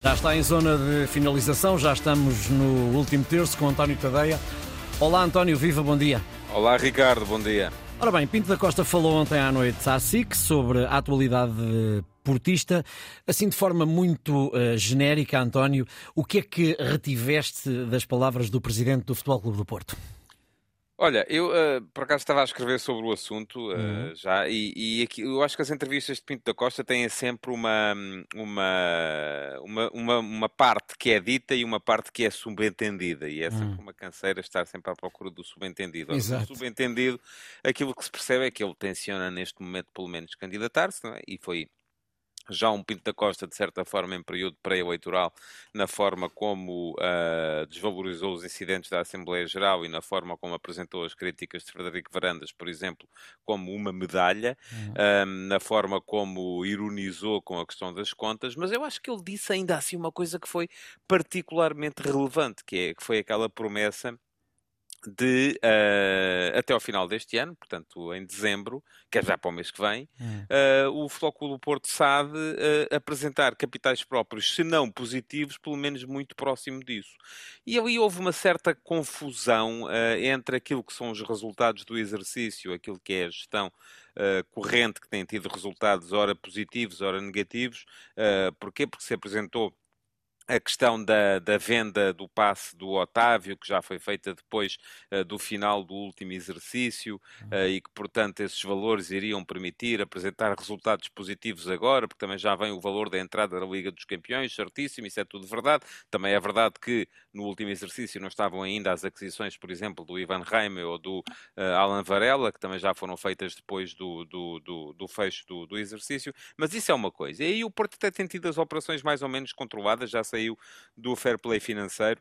Já está em zona de finalização, já estamos no último terço com António Tadeia. Olá António, viva, bom dia. Olá Ricardo, bom dia. Ora bem, Pinto da Costa falou ontem à noite à SIC sobre a atualidade portista. Assim, de forma muito uh, genérica, António, o que é que retiveste das palavras do presidente do Futebol Clube do Porto? Olha, eu uh, por acaso estava a escrever sobre o assunto uh, uhum. já, e, e aqui, eu acho que as entrevistas de Pinto da Costa têm sempre uma, uma, uma, uma, uma parte que é dita e uma parte que é subentendida, e é sempre uhum. uma canseira estar sempre à procura do subentendido. Exato. O subentendido, aquilo que se percebe é que ele tenciona neste momento, pelo menos, candidatar-se, é? e foi já um Pinto da Costa, de certa forma, em período pré-eleitoral, na forma como uh, desvalorizou os incidentes da Assembleia Geral e na forma como apresentou as críticas de Frederico Varandas, por exemplo, como uma medalha, uhum. uh, na forma como ironizou com a questão das contas, mas eu acho que ele disse ainda assim uma coisa que foi particularmente relevante, que, é, que foi aquela promessa de uh, até ao final deste ano, portanto em dezembro, que é já para o mês que vem, uh, o Flóculo do Porto sabe uh, apresentar capitais próprios, se não positivos, pelo menos muito próximo disso. E ali houve uma certa confusão entre aquilo que são os resultados do exercício, aquilo que é a gestão corrente, que tem tido resultados ora positivos, ora negativos. porquê? Porque se apresentou a questão da, da, venda do passe do Otávio, que já foi feita depois uh, do final do último exercício, uh, e que, portanto, esses valores iriam permitir apresentar resultados positivos agora, porque também já vem o valor da entrada da Liga dos Campeões, certíssimo, isso é tudo verdade. Também é verdade que no último exercício não estavam ainda as aquisições, por exemplo, do Ivan Reime ou do uh, Alan Varela, que também já foram feitas depois do, do, do, do fecho do, do, exercício, mas isso é uma coisa. E aí o Porto até tem tido as operações mais ou menos controladas, já sei saiu do fair play financeiro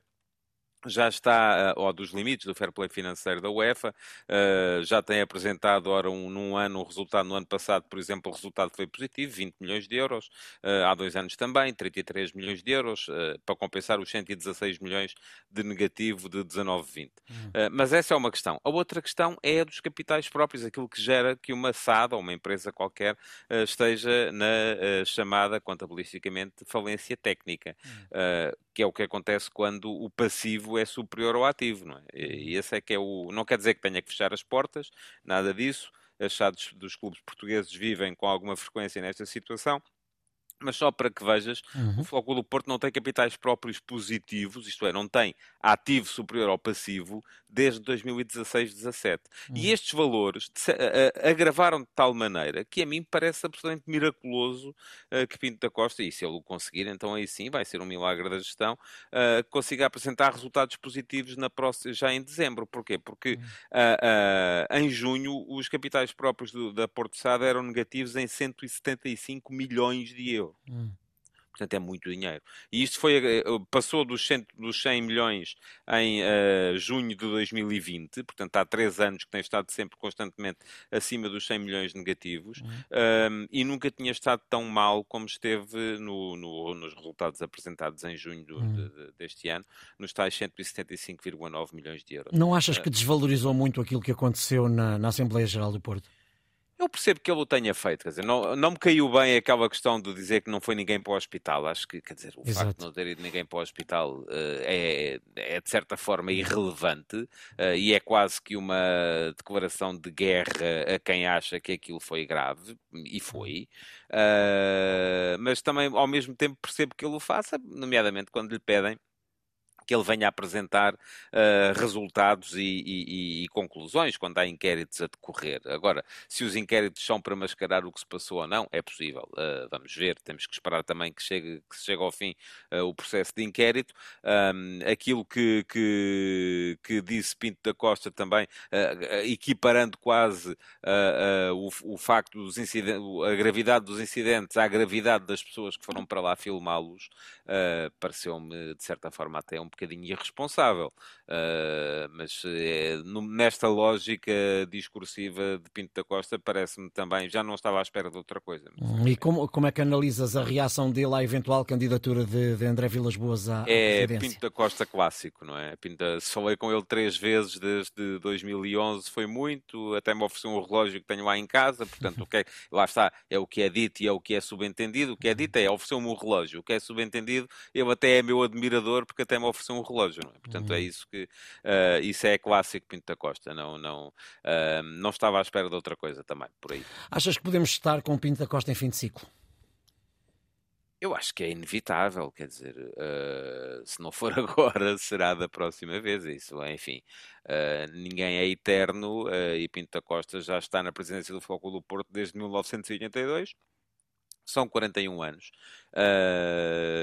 já está, eh, ou dos limites do fair play financeiro da UEFA, uh, já tem apresentado, ora, um, num ano, o resultado no ano passado, por exemplo, o resultado foi positivo, 20 milhões de euros, uh, há dois anos também, 33 milhões de euros, para compensar os 116 milhões de negativo de 19-20. Hum. mas essa é uma questão. A outra questão é a dos capitais próprios, aquilo que gera que uma SAD, ou uma empresa qualquer, esteja na chamada, contabilisticamente, falência técnica, hum. Que é o que acontece quando o passivo é superior ao ativo, não é? E esse é que é o. Não quer dizer que tenha que fechar as portas, nada disso. Achados dos clubes portugueses vivem com alguma frequência nesta situação. Mas só para que vejas, uhum. o Flóculo do Porto não tem capitais próprios positivos, isto é, não tem ativo superior ao passivo desde 2016-17. Uhum. E estes valores agravaram de tal maneira que a mim parece absolutamente miraculoso uh, que Pinto da Costa, e se ele o conseguir, então aí sim vai ser um milagre da gestão, uh, consiga apresentar resultados positivos na próxima, já em dezembro. Porquê? Porque uhum. uh, em junho os capitais próprios do, da Porto Sada eram negativos em 175 milhões de euros. Hum. Portanto, é muito dinheiro. E isto foi, eh, passou dos 100, dos 100 milhões em uh, junho de 2020, portanto, há três anos que tem estado sempre constantemente acima dos 100 milhões negativos, uhum. um, e nunca tinha estado tão mal como esteve no, no, nos resultados apresentados em junho do, uhum. de, de, deste ano, nos tais 175,9 milhões de euros. Não achas que desvalorizou muito aquilo que aconteceu na, na Assembleia Geral do Porto? Eu percebo que ele o tenha feito, quer dizer, não, não me caiu bem aquela questão de dizer que não foi ninguém para o hospital. Acho que, quer dizer, o Exato. facto de não ter ido ninguém para o hospital uh, é, é, de certa forma, irrelevante uh, e é quase que uma declaração de guerra a quem acha que aquilo foi grave, e foi. Uh, mas também, ao mesmo tempo, percebo que ele o faça, nomeadamente quando lhe pedem que ele venha apresentar uh, resultados e, e, e, conclusões quando há inquéritos a decorrer. Agora, se os inquéritos são para mascarar o que se passou ou não, é possível. Uh, vamos ver, temos que esperar também que chegue, que chegue ao fim uh, o processo de inquérito. Um, aquilo que, que, que, disse Pinto da Costa também, equiparando quase o, o, facto dos incidentes, a gravidade dos incidentes à gravidade das pessoas que foram para lá filmá-los, pareceu-me, de certa forma, até um bocadinho irresponsável. Uh, mas é, nesta lógica discursiva de Pinto da Costa, parece-me também, já não estava à espera de outra coisa. E como, como é que analisas a reação dele à eventual candidatura de, de André Vilas Boas à, é à Pinto da Costa clássico, não é? Pinto, falei com ele três vezes desde 2011, foi muito, até me ofereceu um relógio que tenho lá em casa, portanto, o que é, lá está, é o que é dito e é o que é subentendido. O que é dito é ofereceu-me um relógio, o que é subentendido, ele até é meu admirador porque até me ofereceu um relógio, não é? Portanto, é uhum. isso que uh, isso é clássico Pinto da Costa, não, não, uh, não estava à espera de outra coisa também, por aí. Achas que podemos estar com Pinto da Costa em fim de ciclo? Eu acho que é inevitável, quer dizer, uh, se não for agora, será da próxima vez. Isso, enfim, uh, ninguém é eterno uh, e Pinto da Costa já está na presidência do Foco do Porto desde 1982. São 41 anos.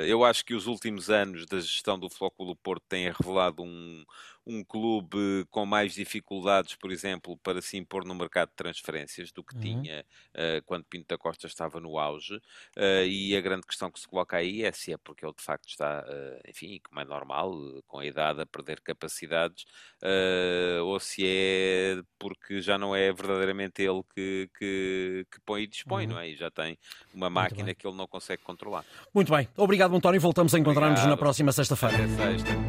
Eu acho que os últimos anos da gestão do Flóculo Porto têm revelado um, um clube com mais dificuldades, por exemplo, para se impor no mercado de transferências do que uhum. tinha uh, quando Pinto da Costa estava no auge. Uh, e a grande questão que se coloca aí é se é porque ele de facto está, uh, enfim, como é normal, com a idade a perder capacidades, ou se é porque já não é verdadeiramente ele que, que, que põe e dispõe, uhum. não é? E já tem uma máquina que ele não consegue controlar. Muito bem. Obrigado, António. Voltamos a encontrar-nos na próxima sexta-feira. Sexta.